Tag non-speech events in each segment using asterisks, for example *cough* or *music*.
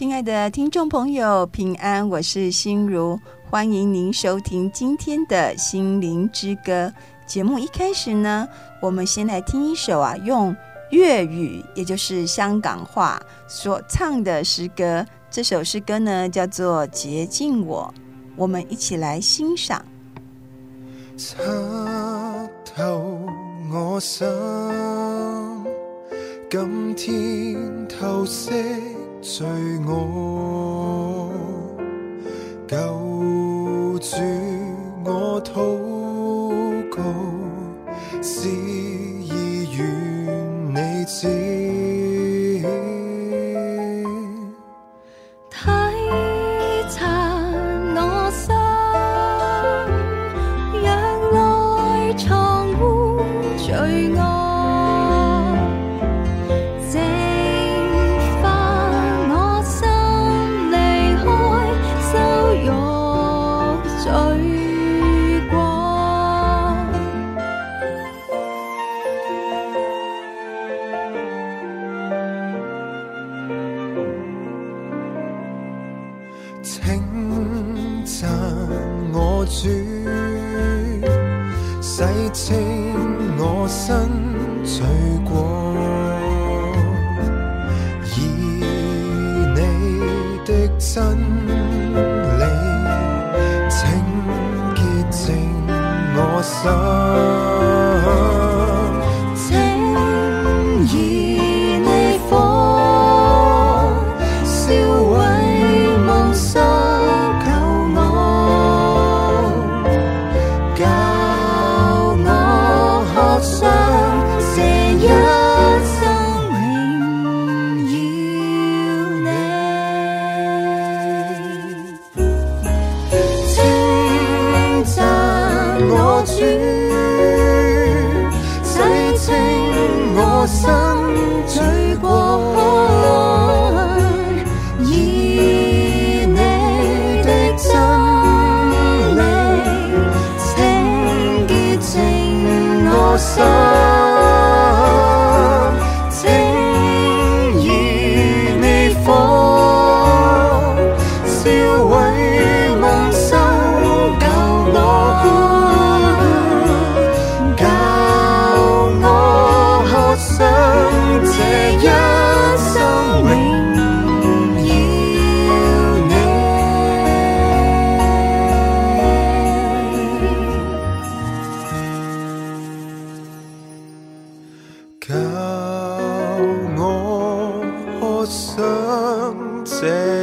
亲爱的听众朋友，平安，我是心如，欢迎您收听今天的心灵之歌节目。一开始呢，我们先来听一首啊，用粤语，也就是香港话所唱的诗歌。这首诗歌呢，叫做《洁净我》，我们一起来欣赏。测透我心，今天透析最爱，请赞我主洗清我身罪过以你的真理请洁净我心。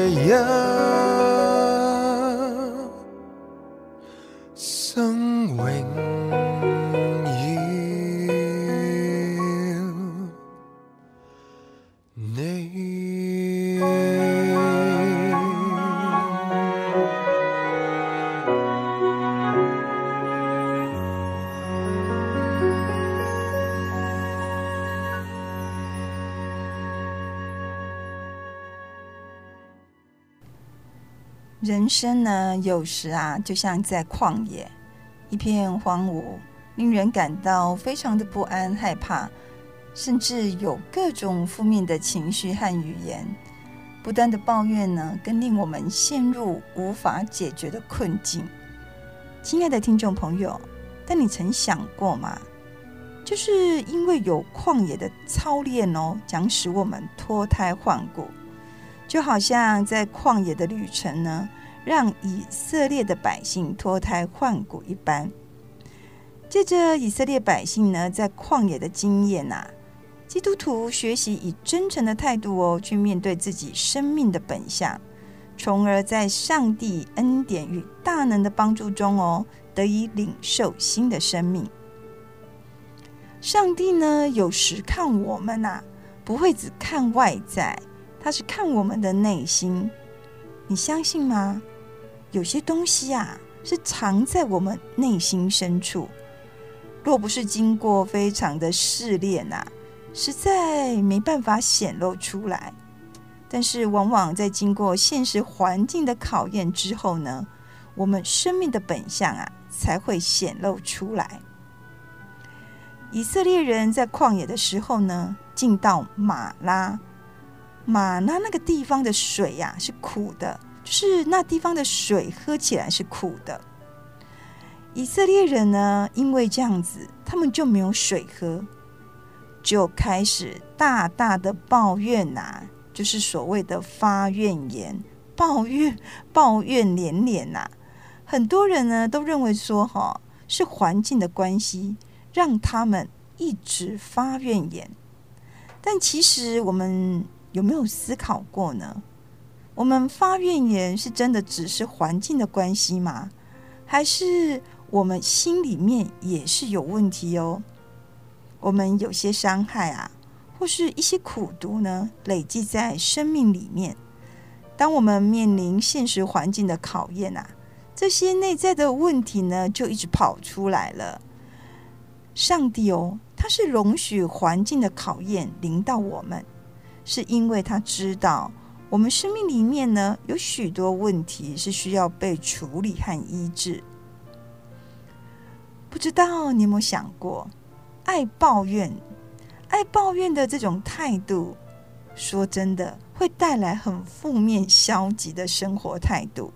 yeah. 人生呢，有时啊，就像在旷野，一片荒芜，令人感到非常的不安、害怕，甚至有各种负面的情绪和语言，不断的抱怨呢，更令我们陷入无法解决的困境。亲爱的听众朋友，但你曾想过吗？就是因为有旷野的操练哦，将使我们脱胎换骨，就好像在旷野的旅程呢。让以色列的百姓脱胎换骨一般。借着以色列百姓呢，在旷野的经验呐，基督徒学习以真诚的态度哦，去面对自己生命的本相，从而在上帝恩典与大能的帮助中哦，得以领受新的生命。上帝呢，有时看我们呐，不会只看外在，他是看我们的内心。你相信吗？有些东西啊，是藏在我们内心深处，若不是经过非常的试炼啊，实在没办法显露出来。但是，往往在经过现实环境的考验之后呢，我们生命的本相啊，才会显露出来。以色列人在旷野的时候呢，进到玛拉，玛拉那个地方的水呀、啊、是苦的，就是那地方的水喝起来是苦的。以色列人呢，因为这样子，他们就没有水喝，就开始大大的抱怨呐、就是所谓的发怨言，抱怨 *laughs* 抱怨连连呐、很多人呢都认为说，哈，是环境的关系，让他们一直发怨言。但其实我们有没有思考过呢？我们发怨言是真的只是环境的关系吗？还是我们心里面也是有问题哦？我们有些伤害啊，或是一些苦毒呢，累积在生命里面。当我们面临现实环境的考验啊，这些内在的问题呢，就一直跑出来了。上帝哦。他是容许环境的考验临到我们，是因为他知道我们生命里面呢，有许多问题是需要被处理和医治。不知道你有没有想过，爱抱怨、爱抱怨的这种态度，说真的会带来很负面、消极的生活态度。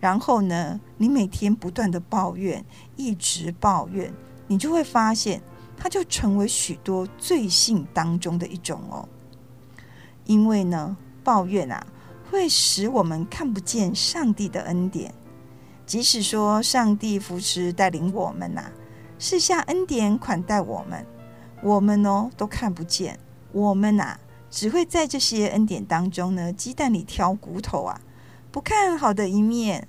然后呢，你每天不断的抱怨，一直抱怨，你就会发现。它就成为许多罪性当中的一种哦，因为呢，抱怨啊，会使我们看不见上帝的恩典。即使说上帝扶持带领我们呐、啊，赐下恩典款待我们，我们哦都看不见。我们呐、啊，只会在这些恩典当中呢，鸡蛋里挑骨头啊，不看好的一面，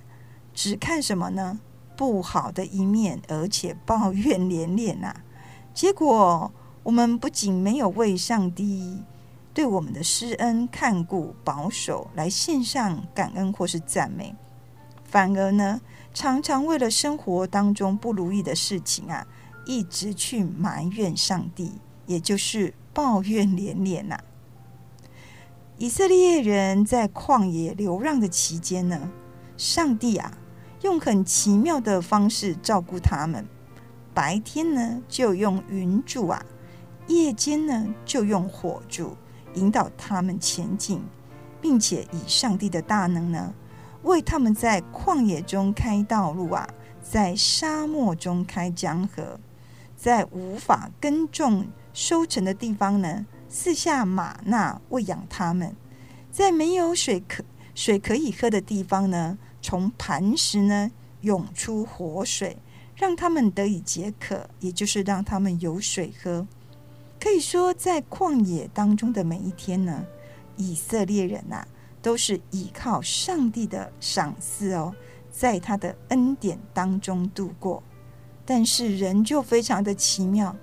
只看什么呢？不好的一面，而且抱怨连连呐、啊。结果，我们不仅没有为上帝对我们的施恩、看顾、保守来献上感恩或是赞美，反而呢，常常为了生活当中不如意的事情啊，一直去埋怨上帝，也就是抱怨连连呐、以色列人在旷野流浪的期间呢，上帝啊，用很奇妙的方式照顾他们。白天呢，就用云柱啊；夜间呢，就用火柱。引导他们前进，并且以上帝的大能呢，为他们在旷野中开道路啊，在沙漠中开江河，在无法耕种收成的地方呢，赐下马纳喂养他们，在没有水可水可以喝的地方呢，从磐石呢涌出活水。让他们得以解渴，也就是让他们有水喝。可以说，在旷野当中的每一天呢，以色列人呐、都是依靠上帝的赏赐哦，在他的恩典当中度过。但是人就非常的奇妙，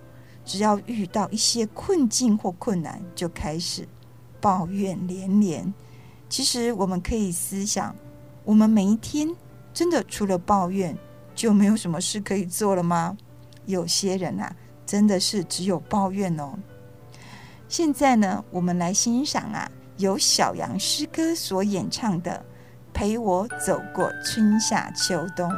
只要遇到一些困境或困难，就开始抱怨连连。其实我们可以思想，我们每一天真的除了抱怨，就没有什么事可以做了吗？有些人啊，真的是只有抱怨哦。现在呢，我们来欣赏啊，由小羊诗歌所演唱的《陪我走过春夏秋冬》。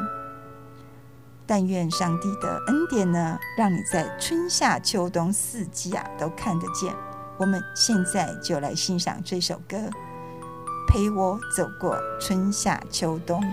但愿上帝的恩典呢，让你在春夏秋冬四季啊都看得见。我们现在就来欣赏这首歌，《陪我走过春夏秋冬》。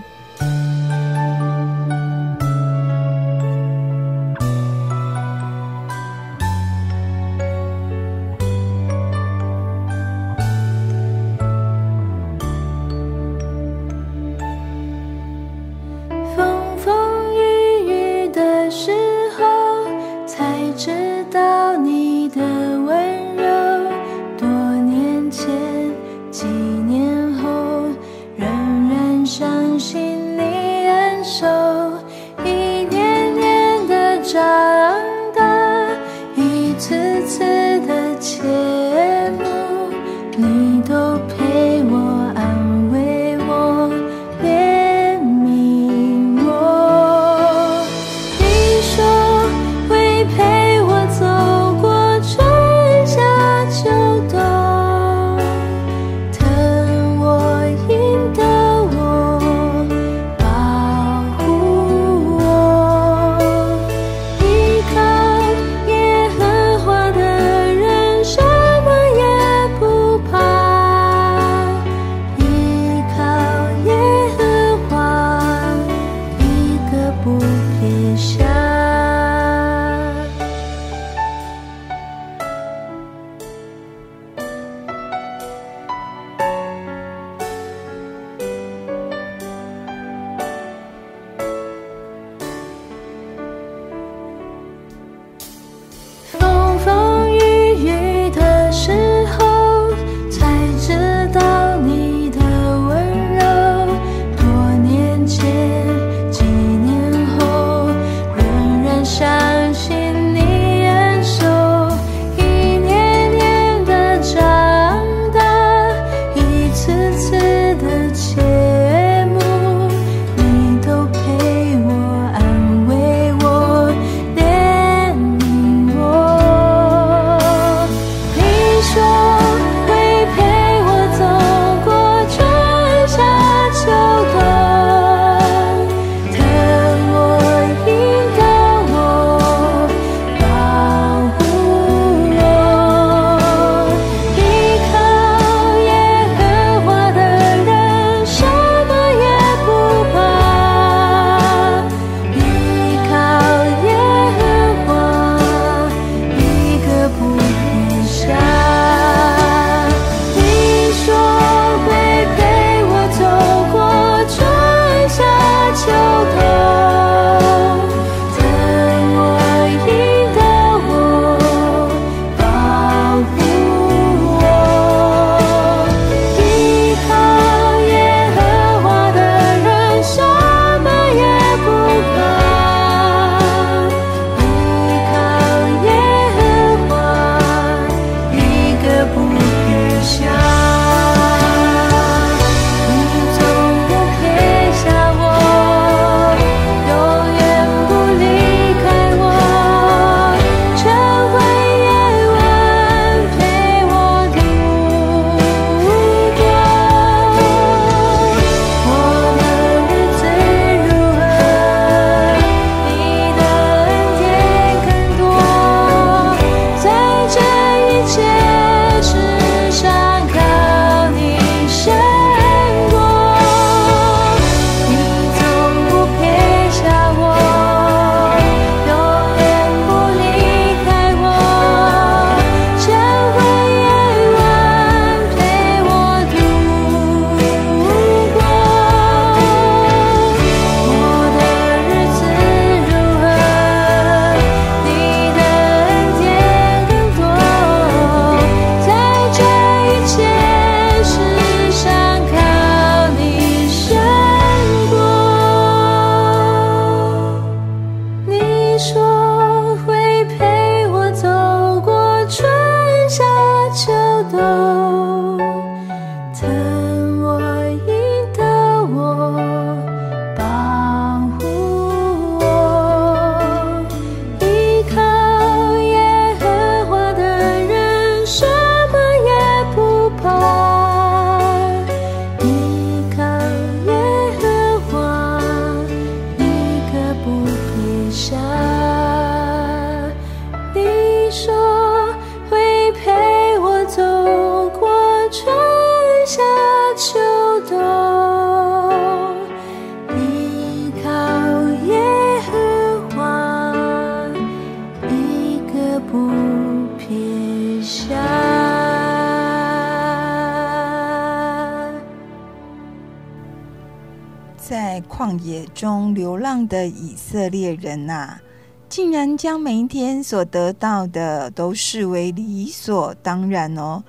的以色列人呐、啊，竟然将每一天所得到的都视为理所当然哦。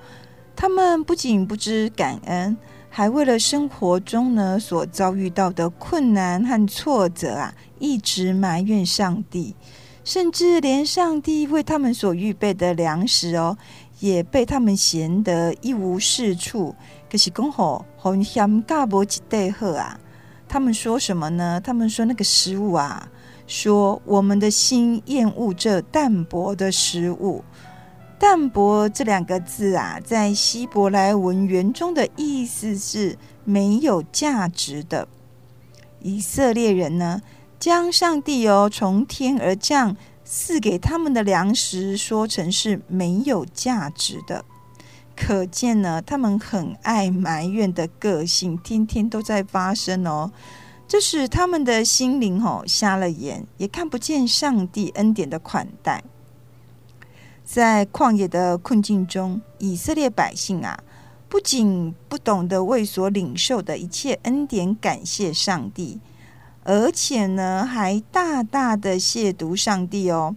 他们不仅不知感恩，还为了生活中呢所遭遇到的困难和挫折啊，一直埋怨上帝，甚至连上帝为他们所预备的粮食哦，也被他们嫌得一无是处。可是刚好很嫌嘎不几袋货啊！他们说什么呢？他们说那个食物啊，说我们的心厌恶这淡薄的食物。淡薄这两个字啊，在希伯来文原中的意思是没有价值的。以色列人呢，将上帝哦从天而降赐给他们的粮食说成是没有价值的，可见呢，他们很爱埋怨的个性，天天都在发生哦。这使他们的心灵哦瞎了眼，也看不见上帝恩典的款待。在旷野的困境中，以色列百姓啊，不仅不懂得为所领受的一切恩典感谢上帝，而且呢，还大大的亵渎上帝哦，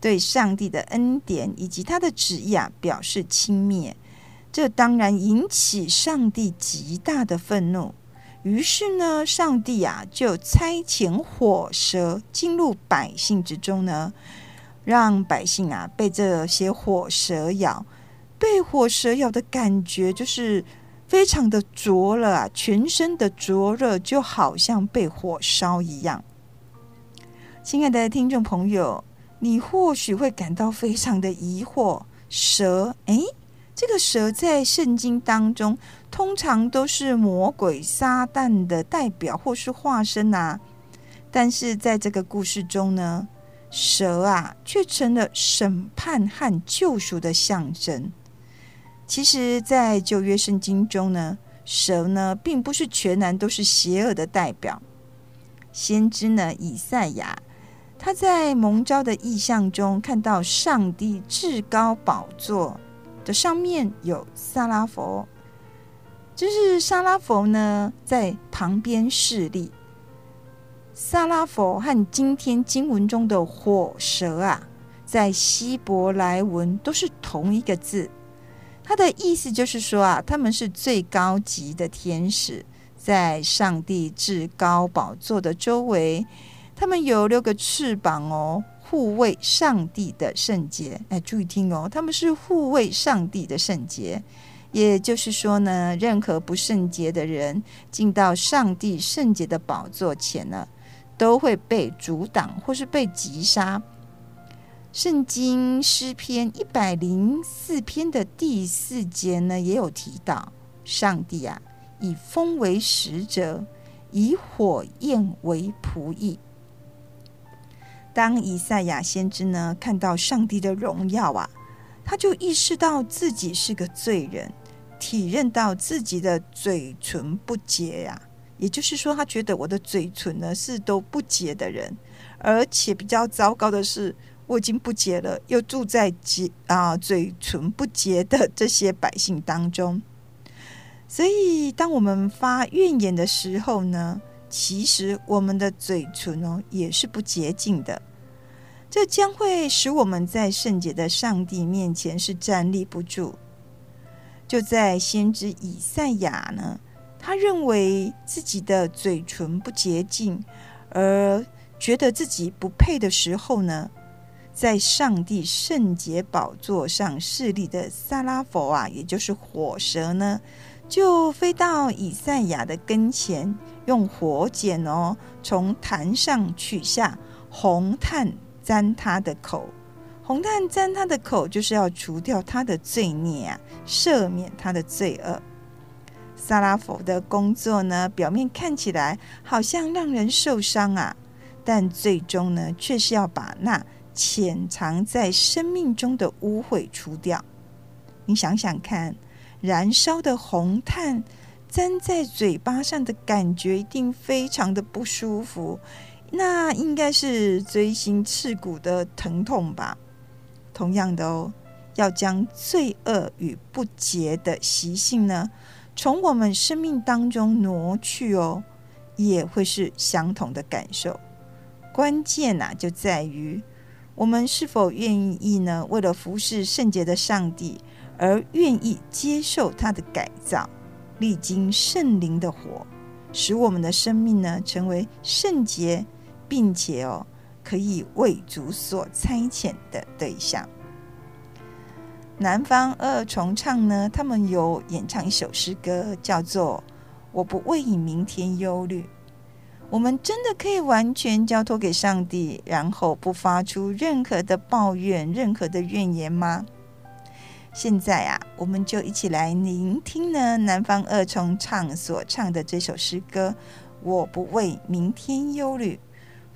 对上帝的恩典以及他的旨意啊表示轻蔑，这当然引起上帝极大的愤怒。于是呢，上帝啊就差遣火蛇进入百姓之中呢。让百姓啊被这些火蛇咬，被火蛇咬的感觉就是非常的灼热啊，全身的灼热就好像被火烧一样。亲爱的听众朋友，你或许会感到非常的疑惑：蛇，诶，这个蛇在圣经当中通常都是魔鬼撒旦的代表或是化身啊，但是在这个故事中呢，蛇啊，却成了审判和救赎的象征。其实，在旧约圣经中呢，蛇呢，并不是全然都是邪恶的代表。先知呢，以赛亚，他在蒙召的意象中，看到上帝至高宝座的上面有撒拉佛，就是撒拉佛呢，在旁边侍立。撒拉佛和今天经文中的火蛇啊，在希伯来文都是同一个字，它的意思就是说啊，他们是最高级的天使，在上帝至高宝座的周围，他们有六个翅膀哦，护卫上帝的圣洁。哎，注意听哦，他们是护卫上帝的圣洁，也就是说呢，任何不圣洁的人进到上帝圣洁的宝座前呢，都会被阻挡或是被击杀。圣经诗篇一百零四篇的第四节呢，也有提到，上帝啊，以风为使者，以火焰为仆役。当以赛亚先知呢看到上帝的荣耀啊，他就意识到自己是个罪人，体认到自己的嘴唇不洁呀、也就是说，他觉得我的嘴唇呢是都不洁的人，而且比较糟糕的是，我已经不洁了，又住在洁啊嘴唇不洁的这些百姓当中。所以，当我们发怨言的时候呢，其实我们的嘴唇哦也是不洁净的，这将会使我们在圣洁的上帝面前是站立不住。就在先知以赛亚呢。他认为自己的嘴唇不洁净，而觉得自己不配的时候呢，在上帝圣洁宝座上侍立的撒拉弗啊，也就是火蛇呢，就飞到以赛亚的跟前，用火剪哦，从坛上取下红炭沾他的口，红炭沾他的口，就是要除掉他的罪孽啊，赦免他的罪恶。撒拉弗的工作呢，表面看起来好像让人受伤啊，但最终呢，却是要把那潜藏在生命中的污秽除掉。你想想看，燃烧的红炭粘在嘴巴上的感觉，一定非常的不舒服，那应该是锥心刺骨的疼痛吧？同样的哦，要将罪恶与不洁的习性呢，从我们生命当中挪去哦，也会是相同的感受。关键呐、啊，就在于我们是否愿意呢？为了服侍圣洁的上帝，而愿意接受他的改造，历经圣灵的火，使我们的生命呢成为圣洁，并且哦可以为主所差遣的对象。南方二重唱呢，他们有演唱一首诗歌，叫做《我不为明天忧虑》。我们真的可以完全交托给上帝，然后不发出任何的抱怨、任何的怨言吗？现在啊，我们就一起来聆听呢南方二重唱所唱的这首诗歌《我不为明天忧虑》，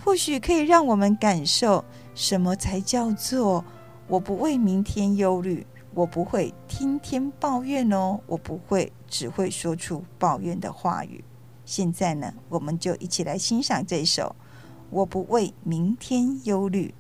或许可以让我们感受什么才叫做我不为明天忧虑。我不会天天抱怨哦，我不会只会说出抱怨的话语。现在呢，我们就一起来欣赏这首《我不为明天忧虑》。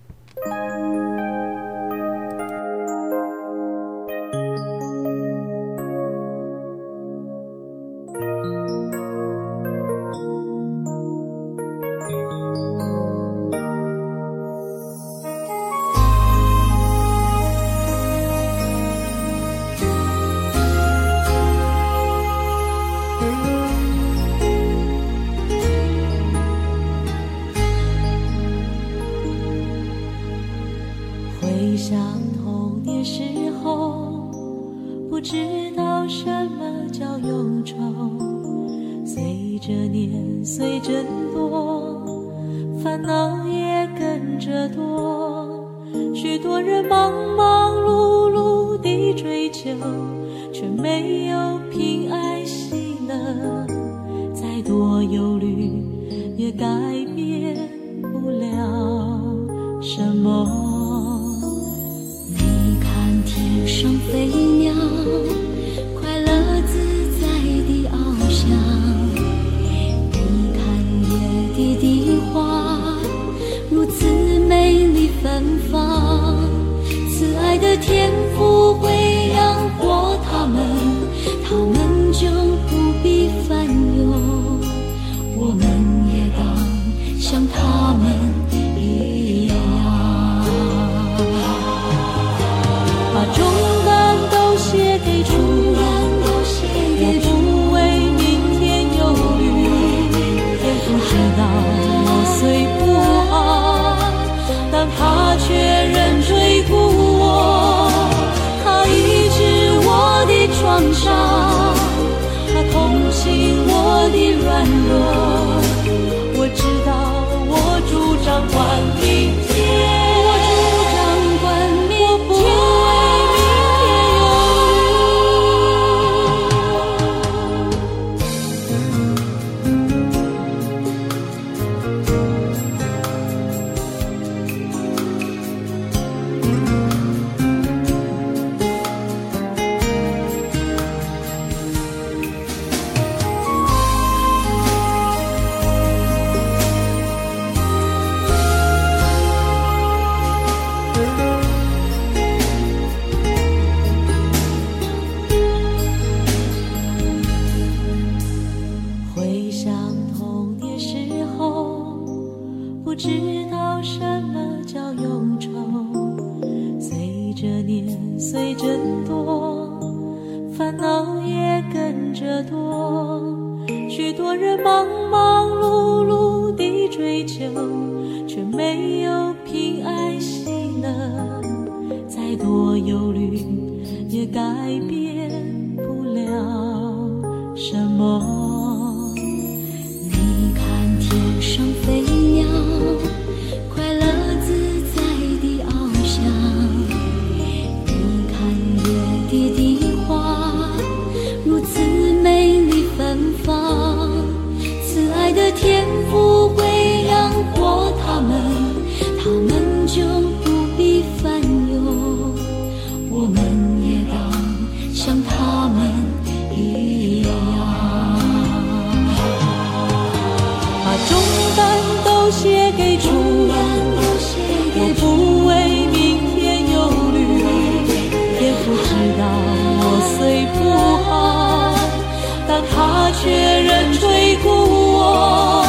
却仍吹鼓我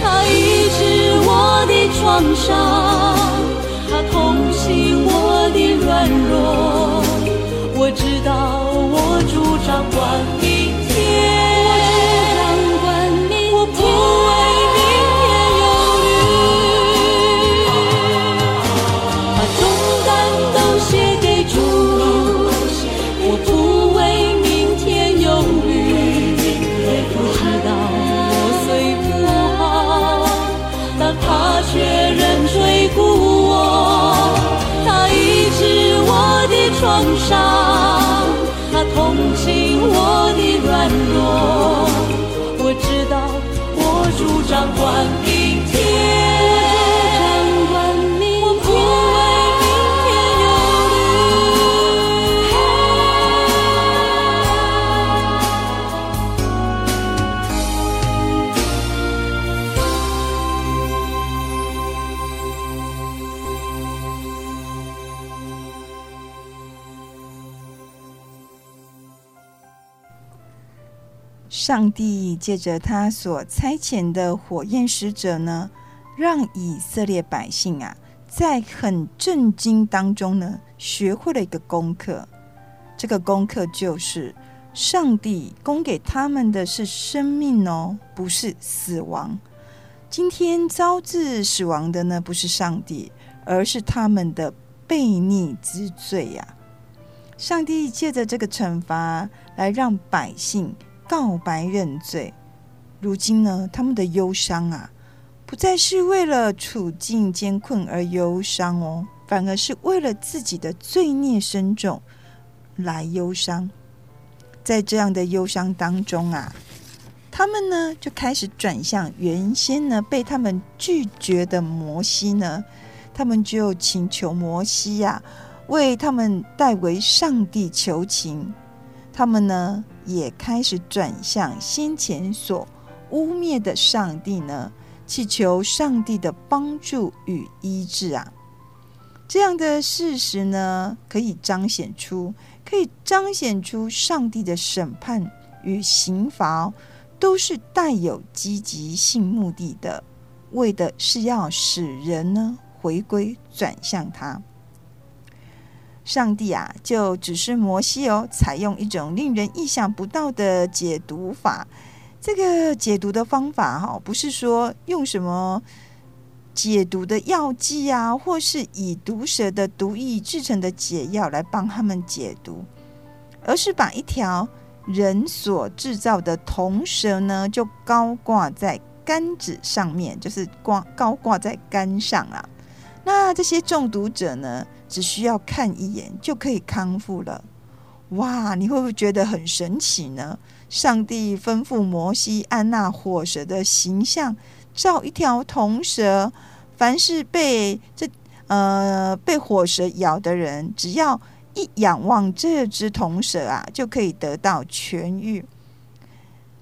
他医治我的创伤他统上帝借着他所差遣的火焰使者呢，让以色列百姓啊，在很震惊当中呢，学会了一个功课。这个功课就是，上帝供给他们的是生命哦，不是死亡。今天招致死亡的呢，不是上帝，而是他们的悖逆之罪呀。上帝借着这个惩罚来让百姓。告白认罪，如今呢，他们的忧伤啊，不再是为了处境艰困而忧伤哦，反而是为了自己的罪孽深重来忧伤。在这样的忧伤当中啊，他们呢就开始转向原先呢被他们拒绝的摩西呢，他们就请求摩西呀、啊，为他们代为上帝求情。他们呢，也开始转向先前所污蔑的上帝呢，祈求上帝的帮助与医治啊。这样的事实呢，可以彰显出，可以彰显出上帝的审判与刑罚都是带有积极性目的的，为的是要使人呢回归转向他。上帝啊，就只是摩西哦，采用一种令人意想不到的解毒法。这个解毒的方法哈，不是说用什么解毒的药剂啊，或是以毒蛇的毒液制成的解药来帮他们解毒，而是把一条人所制造的铜蛇呢，就高挂在杆子上面，就是挂高挂在杆上啊。那这些中毒者呢，只需要看一眼就可以康复了。哇，你会不会觉得很神奇呢？上帝吩咐摩西按那火蛇的形象造一条铜蛇，凡是被这呃被火蛇咬的人，只要一仰望这只铜蛇啊，就可以得到痊愈。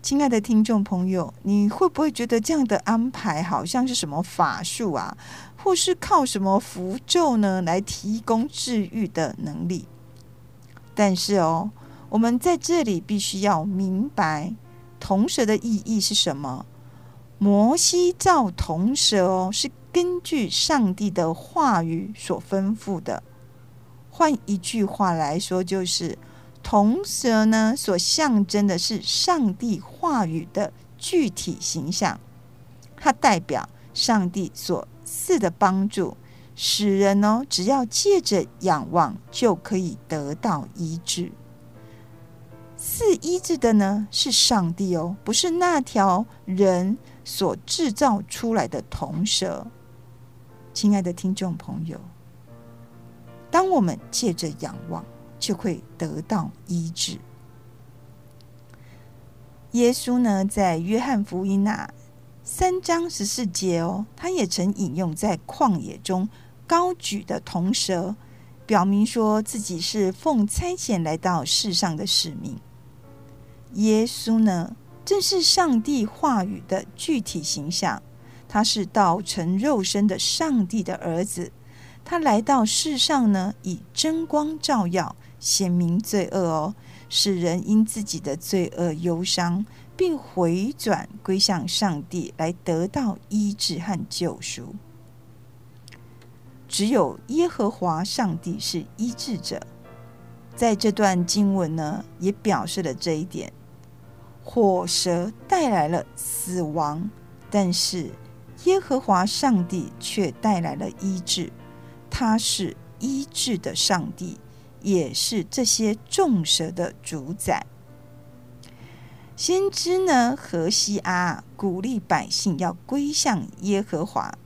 亲爱的听众朋友，你会不会觉得这样的安排好像是什么法术啊？或是靠什么符咒呢，来提供治愈的能力？但是哦，我们在这里必须要明白铜蛇的意义是什么。摩西造铜蛇哦，是根据上帝的话语所吩咐的。换一句话来说，就是铜蛇呢，所象征的是上帝话语的具体形象，它代表上帝所。赐的帮助，使人哦，只要借着仰望，就可以得到医治。赐医治的呢，是上帝哦，不是那条人所制造出来的铜蛇。亲爱的听众朋友，当我们借着仰望，就会得到医治。耶稣呢，在约翰福音那、三章十四节哦，他也曾引用在旷野中高举的铜蛇，表明说自己是奉差遣来到世上的使命。耶稣呢，正是上帝话语的具体形象，他是道成肉身的上帝的儿子。他来到世上呢，以真光照耀，显明罪恶哦，使人因自己的罪恶忧伤。并回转归向上帝，来得到医治和救赎。只有耶和华上帝是医治者。在这段经文呢，也表示了这一点。火蛇带来了死亡，但是耶和华上帝却带来了医治。他是医治的上帝，也是这些众蛇的主宰。先知呢，何西阿鼓励百姓要归向耶和华。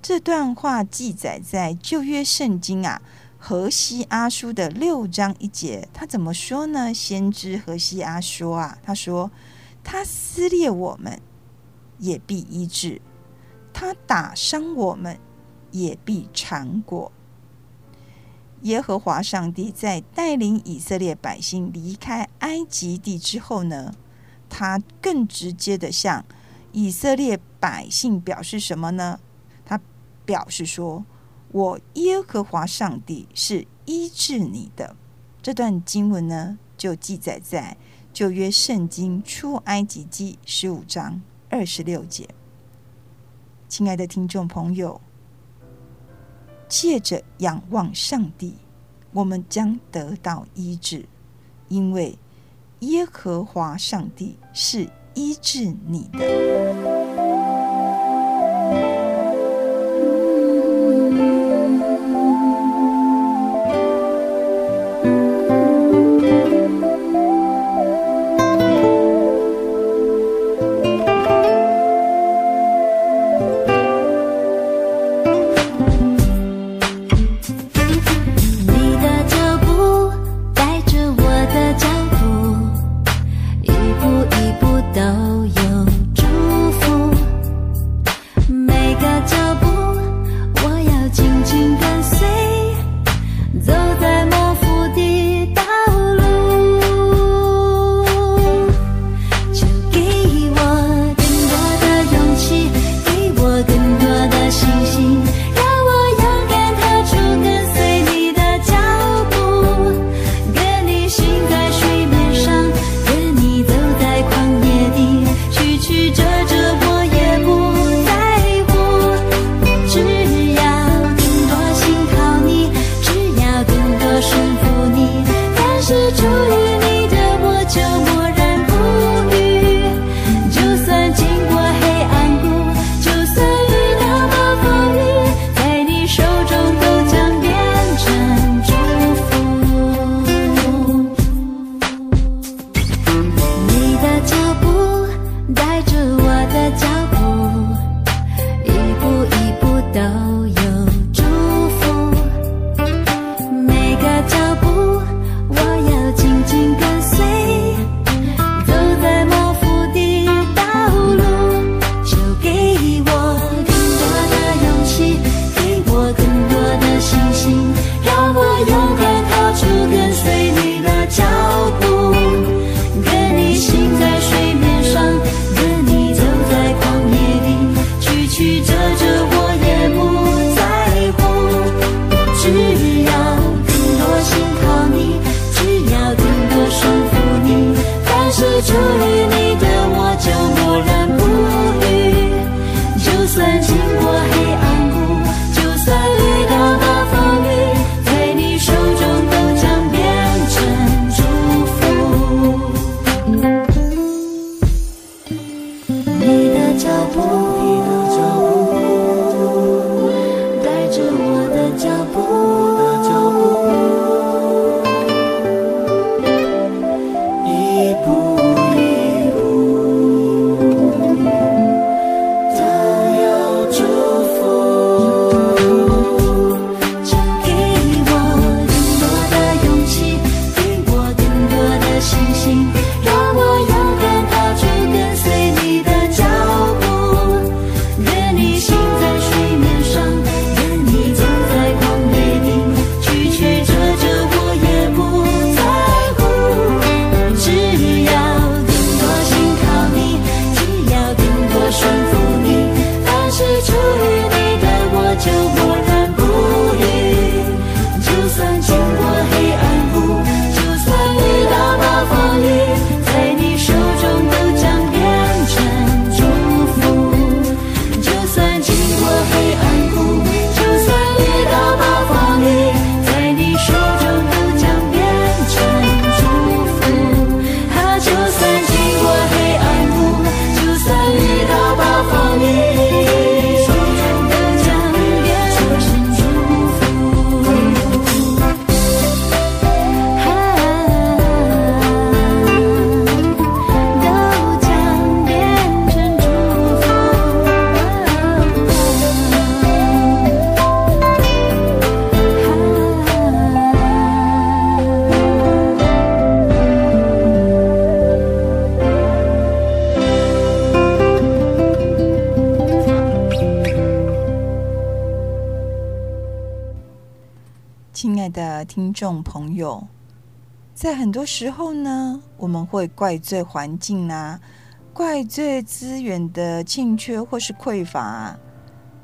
这段话记载在旧约圣经啊。何西阿书的六章一节，他怎么说呢？先知何西阿说啊，他说：“他撕裂我们，也必医治；他打伤我们，也必缠裹。”耶和华上帝在带领以色列百姓离开埃及地之后呢，他更直接的向以色列百姓表示什么呢？他表示说。我耶和华上帝是医治你的。这段经文呢，就记载在旧约圣经出埃及记十五章二十六节。亲爱的听众朋友，借着仰望上帝，我们将得到医治，因为耶和华上帝是医治你的。छोड़ने 听众朋友，在很多时候呢，我们会怪罪环境啊，怪罪资源的欠缺或是匮乏啊。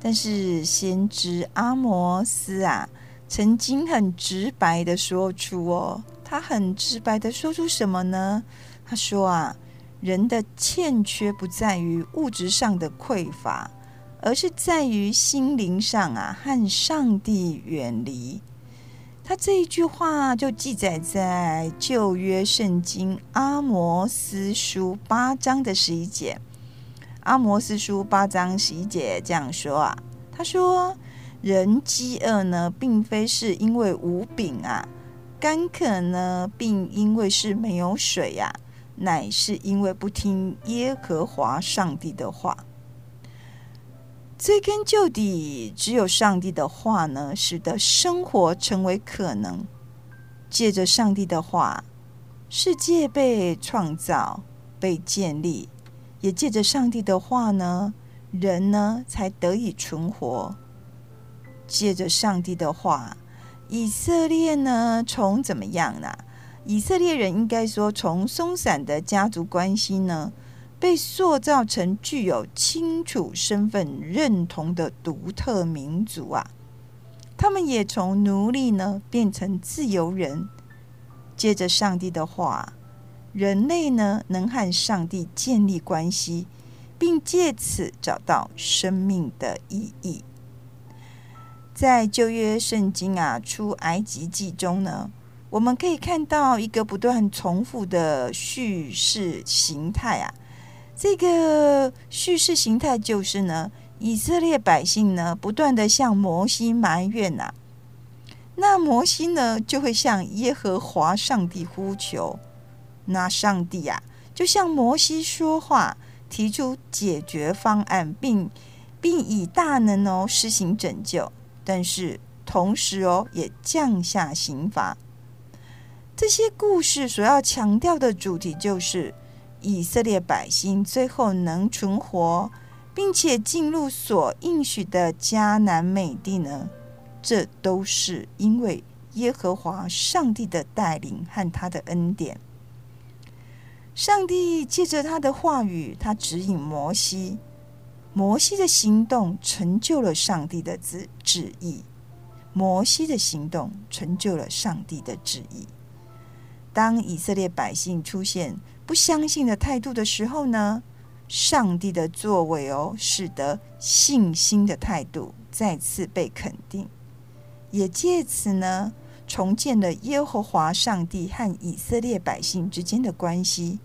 但是先知阿摩斯啊，曾经很直白的说出哦，他很直白的说出什么呢？他说啊，人的欠缺不在于物质上的匮乏。而是在于心灵上啊，和上帝远离。他这一句话就记载在旧约圣经阿摩斯书八章的十一节。阿摩斯书八章十一节这样说啊，他说：“人饥饿呢，并非是因为无饼啊；干渴呢，并因为是没有水呀、啊，乃是因为不听耶和华上帝的话。”追根究底，只有上帝的话呢，使得生活成为可能。借着上帝的话，世界被创造、被建立；也借着上帝的话呢，人呢才得以存活。借着上帝的话，以色列呢从怎么样呢？以色列人应该说，从松散的家族关系呢，被塑造成具有清楚身份认同的独特民族啊！他们也从奴隶呢变成自由人。借着上帝的话，人类呢能和上帝建立关系，并借此找到生命的意义。在旧约圣经啊出埃及记中呢，我们可以看到一个不断重复的叙事形态啊。这个叙事形态就是呢，以色列百姓呢不断的向摩西埋怨呐、那摩西呢就会向耶和华上帝呼求，那上帝、啊、就向摩西说话，提出解决方案，并并以大能哦施行拯救，但是同时哦也降下刑罚。这些故事所要强调的主题就是。以色列百姓最后能存活，并且进入所应许的迦南美地呢？这都是因为耶和华上帝的带领和他的恩典。上帝借着他的话语，他指引摩西，摩西的行动成就了上帝的旨旨意。摩西的行动成就了上帝的旨意。当以色列百姓出现不相信的态度的时候呢，上帝的作为哦，使得信心的态度再次被肯定，也借此呢，重建了耶和华上帝和以色列百姓之间的关系。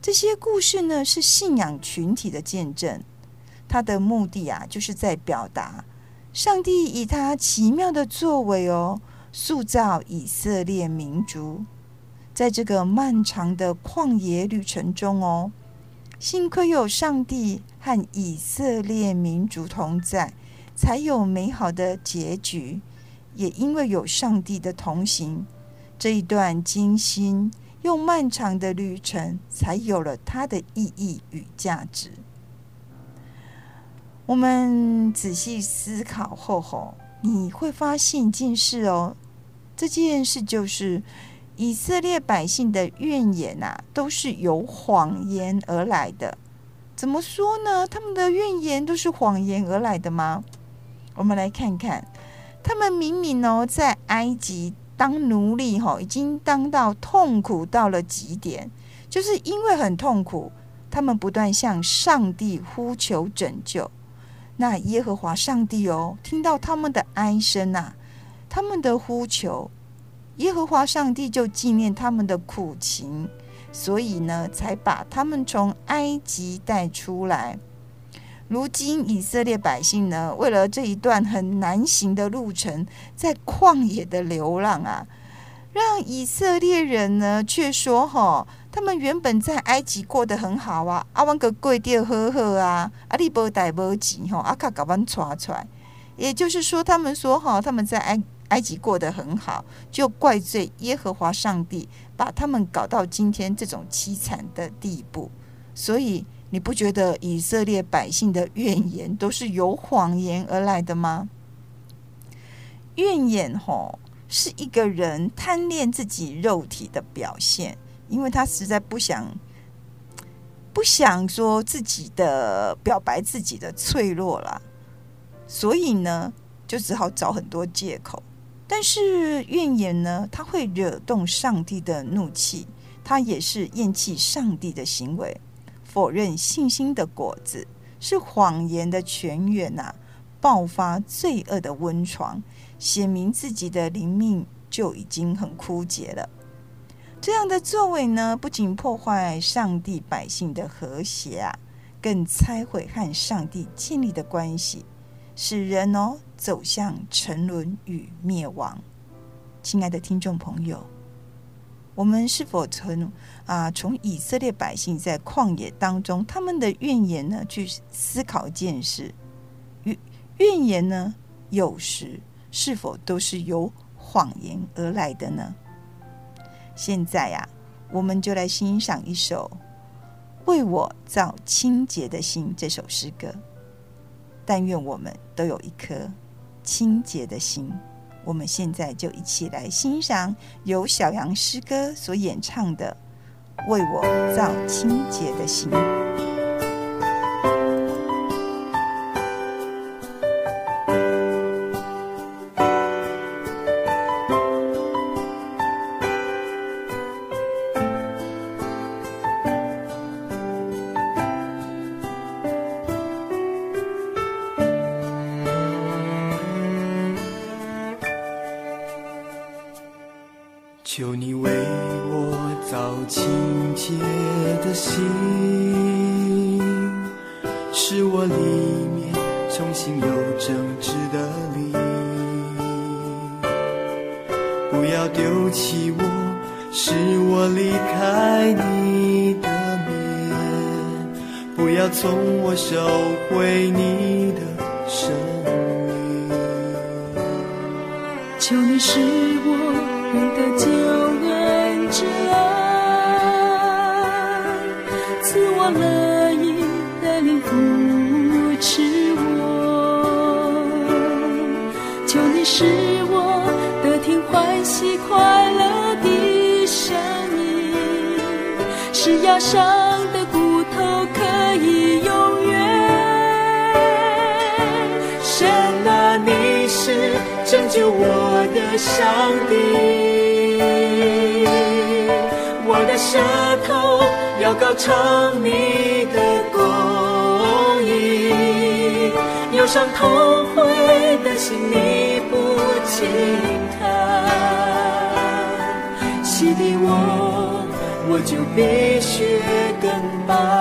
这些故事呢，是信仰群体的见证，他的目的啊，就是在表达上帝以他奇妙的作为哦，塑造以色列民族。在这个漫长的旷野旅程中，哦，幸亏有上帝和以色列民族同在，才有美好的结局。也因为有上帝的同行，这一段惊心又漫长的旅程才有了它的意义与价值。我们仔细思考后，后你会发现一件事哦，这件事就是。以色列百姓的怨言呐、啊，都是由谎言而来的。怎么说呢？他们的怨言都是谎言而来的吗？我们来看看，他们明明哦，在埃及当奴隶，吼，已经当到痛苦到了极点，就是因为很痛苦，他们不断向上帝呼求拯救。那耶和华上帝哦，听到他们的哀声呐，他们的呼求。耶和华上帝就纪念他们的苦情，所以呢，才把他们从埃及带出来。如今以色列百姓呢，为了这一段很难行的路程，在旷野的流浪啊，让以色列人呢却说：“哈，他们原本在埃及过得很好啊，阿万个贵地呵呵啊，阿利波带波吉哈，阿卡搞完抓出来。”也就是说，他们说：“哈，他们在埃。”埃及过得很好，就怪罪耶和华上帝，把他们搞到今天这种凄惨的地步。所以你不觉得以色列百姓的怨言都是由谎言而来的吗？怨言吼，是一个人贪恋自己肉体的表现，因为他实在不想不想说自己的表白自己的脆弱了，所以呢，就只好找很多借口。但是怨言呢，它会惹动上帝的怒气，它也是厌弃上帝的行为，否认信心的果子，是谎言的泉源呐、啊，爆发罪恶的温床。显明自己的灵命就已经很枯竭了。这样的作为呢，不仅破坏上帝百姓的和谐啊，更拆毁和上帝建立的关系，使人哦走向沉沦与灭亡。亲爱的听众朋友，我们是否曾啊从以色列百姓在旷野当中他们的怨言呢，去思考一件事？怨怨言呢，有时。是否都是由谎言而来的呢？现在呀、啊，我们就来欣赏一首《为我造清洁的心》这首诗歌。但愿我们都有一颗清洁的心。我们现在就一起来欣赏由小杨诗歌所演唱的《为我造清洁的心》。清洁的心，是我里面重新有正直的你。不要丢弃我，是我离开你的面，不要从我收回你的。伤的骨头可以永远。神啊，你是拯救我的上帝，我的舌头要高唱你的公义，忧伤痛悔的心你不轻弹，洗涤我。我就比雪更白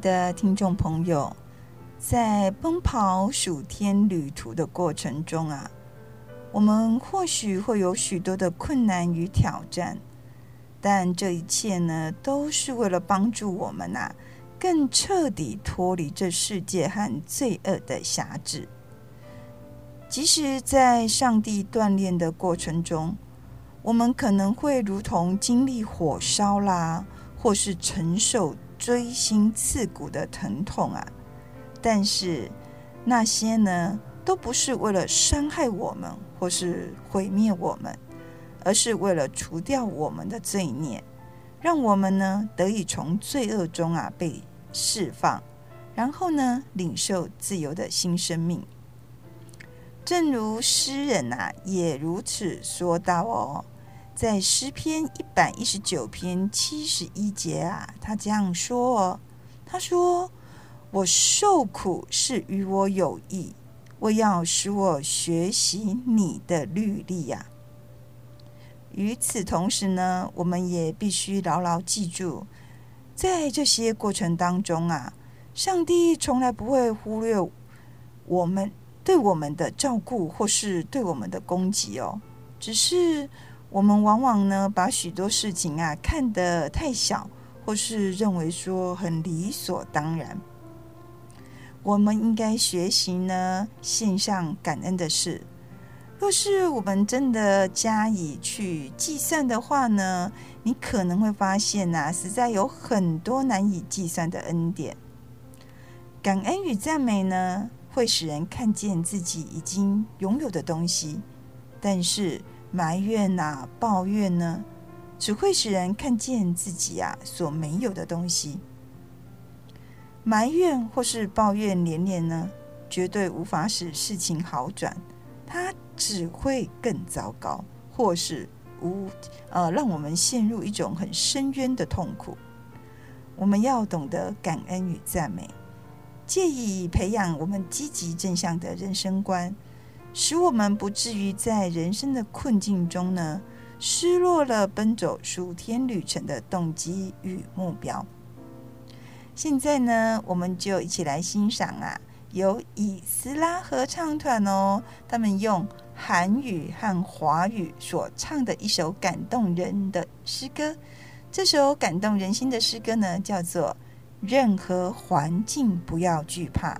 的听众朋友，在奔跑属天旅途的过程中啊，我们或许会有许多的困难与挑战，但这一切呢，都是为了帮助我们呐、啊，更彻底脱离这世界和罪恶的辖制。即使在上帝锻炼的过程中，我们可能会如同经历火烧啦，或是承受锥心刺骨的疼痛啊，但是那些呢，都不是为了伤害我们。或是毁灭我们，而是为了除掉我们的罪孽，让我们呢得以从罪恶中啊被释放，然后呢领受自由的新生命。正如诗人啊也如此说道哦，在诗篇一百一十九篇七十一节啊，他这样说，他说：“我受苦是与我有益。”我要使我学习你的律例呀。与此同时呢，我们也必须牢牢记住，在这些过程当中啊，上帝从来不会忽略我们对我们的照顾或是对我们的攻击哦。只是我们往往呢，把许多事情啊看得太小，或是认为说很理所当然。我们应该学习呢，献上感恩的事。若是我们真的加以去计算的话呢，你可能会发现呐、实在有很多难以计算的恩典。感恩与赞美呢，会使人看见自己已经拥有的东西；但是埋怨呐、啊、抱怨呢，只会使人看见自己啊所没有的东西。埋怨或是抱怨连连呢，绝对无法使事情好转，它只会更糟糕，或是无呃让我们陷入一种很深渊的痛苦。我们要懂得感恩与赞美，借以培养我们积极正向的人生观，使我们不至于在人生的困境中呢，失落了奔走数天旅程的动机与目标。现在呢，我们就一起来欣赏啊，由以斯拉合唱团哦，他们用韩语和华语所唱的一首感动人的诗歌。这首感动人心的诗歌呢，叫做《任何环境不要惧怕》，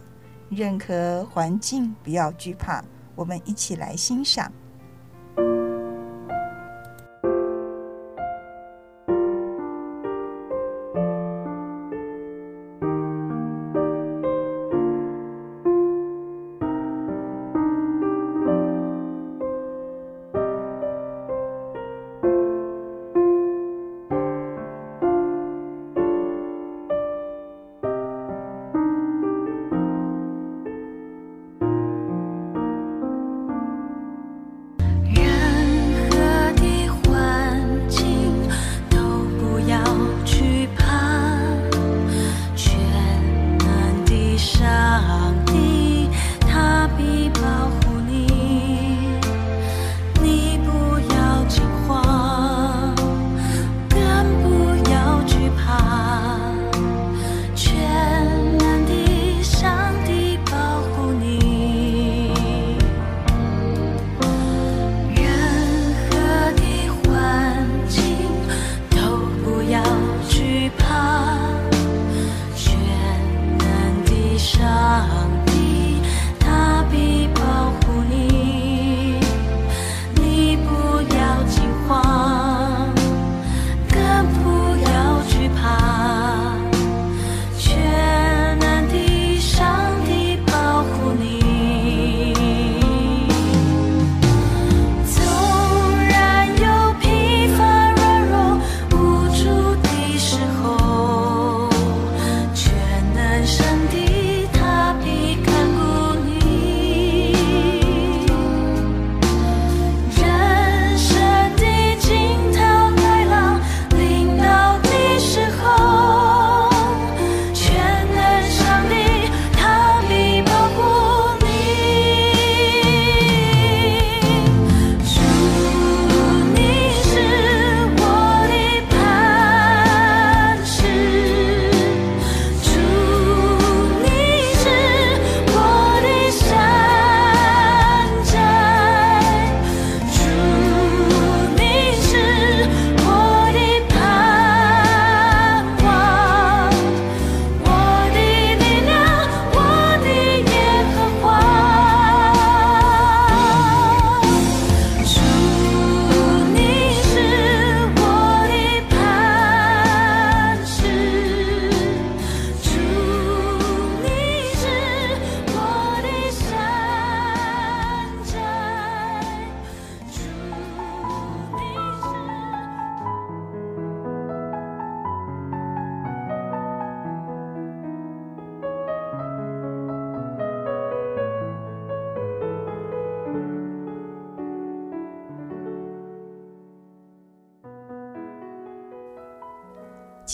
任何环境不要惧怕。我们一起来欣赏。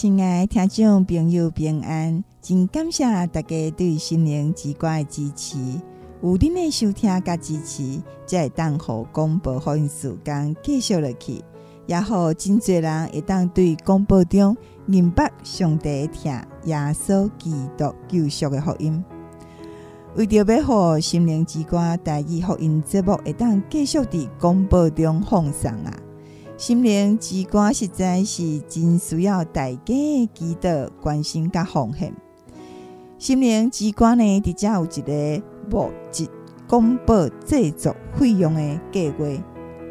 亲爱听众朋友平安，真感谢大家对心灵之歌的支持。有恁的收听甲支持，才会当互广播福音时间继续落去，也好真侪人会当对广播中明白上帝听耶稣基督救赎的福音。为着要互心灵之歌台语福音节目会当继续伫广播中放送啊！心灵之歌实在是真需要大家的祈祷、关心甲奉献。心灵之歌呢，伫遮有一个募集广播制作费用的计划，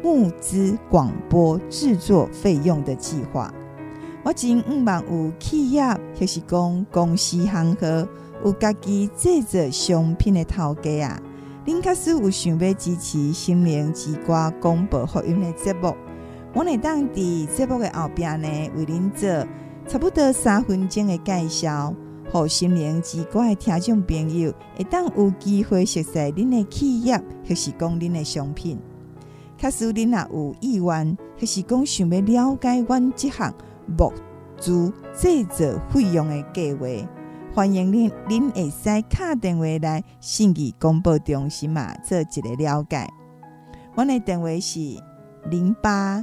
募资广播制作费用的计划。我真毋望有企业就是讲公司行号有家己制作商品的头家啊，恁假使有想要支持心灵之歌广播福音的节目。我会当伫节目的后边呢，为恁做差不多三分钟的介绍，互心灵之歌的听众朋友会当有机会熟悉恁的企业，或是讲恁的商品。假使恁若有意愿，或是讲想要了解阮这项募资制作费用的计划，欢迎恁恁会使敲电话来信义广播中心嘛，做一个了解。阮的电话是零八。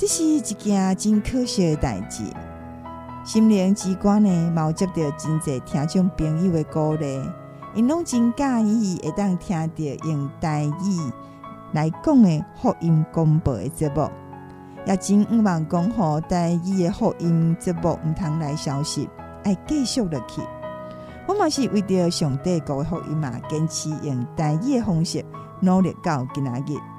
这是一件真可惜的代志。心灵之歌呢，冒接到真侪听众朋友的鼓励，因拢真介意会当听到用台语来讲的福音广播的节目，也真毋望讲好台语的福音节目毋通来消息，爱继续落去。我嘛是为着上帝国的福音嘛，坚持用台语的方式努力到今仔日。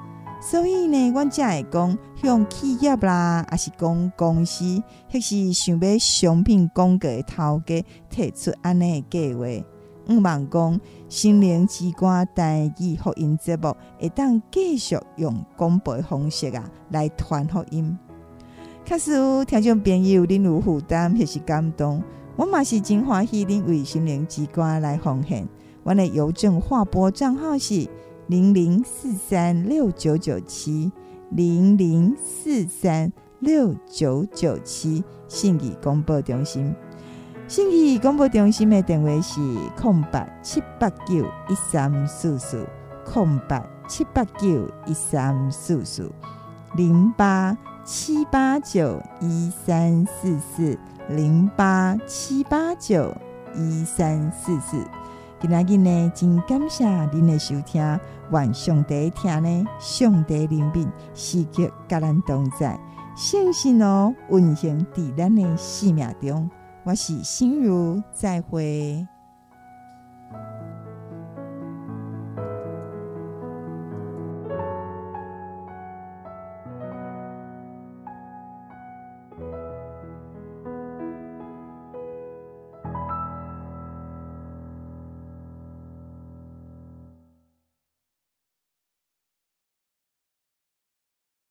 所以呢，阮才会讲向企业啦，还是讲公司，迄是想要商品广告的头家提出安尼的计划。毋望讲心灵之歌台语福音节目会当继续用广播方式啊来传福音。假使听众朋友恁有负担迄是感动，我嘛是真欢喜恁为心灵之歌来奉献。阮的邮政划拨账号是。零零四三六九九七，零零四三六九九七，信义广播中心。信义广播中心的电话是空八七八九一三四四，空八七八九一三四四，零八七八九一三四四，零八七八九一三四四。今仔日呢，真感谢您的收听。愿上帝听呢，上帝怜悯，时刻甲咱同在，信心哦，运行伫咱的生命中。我是心如，再会。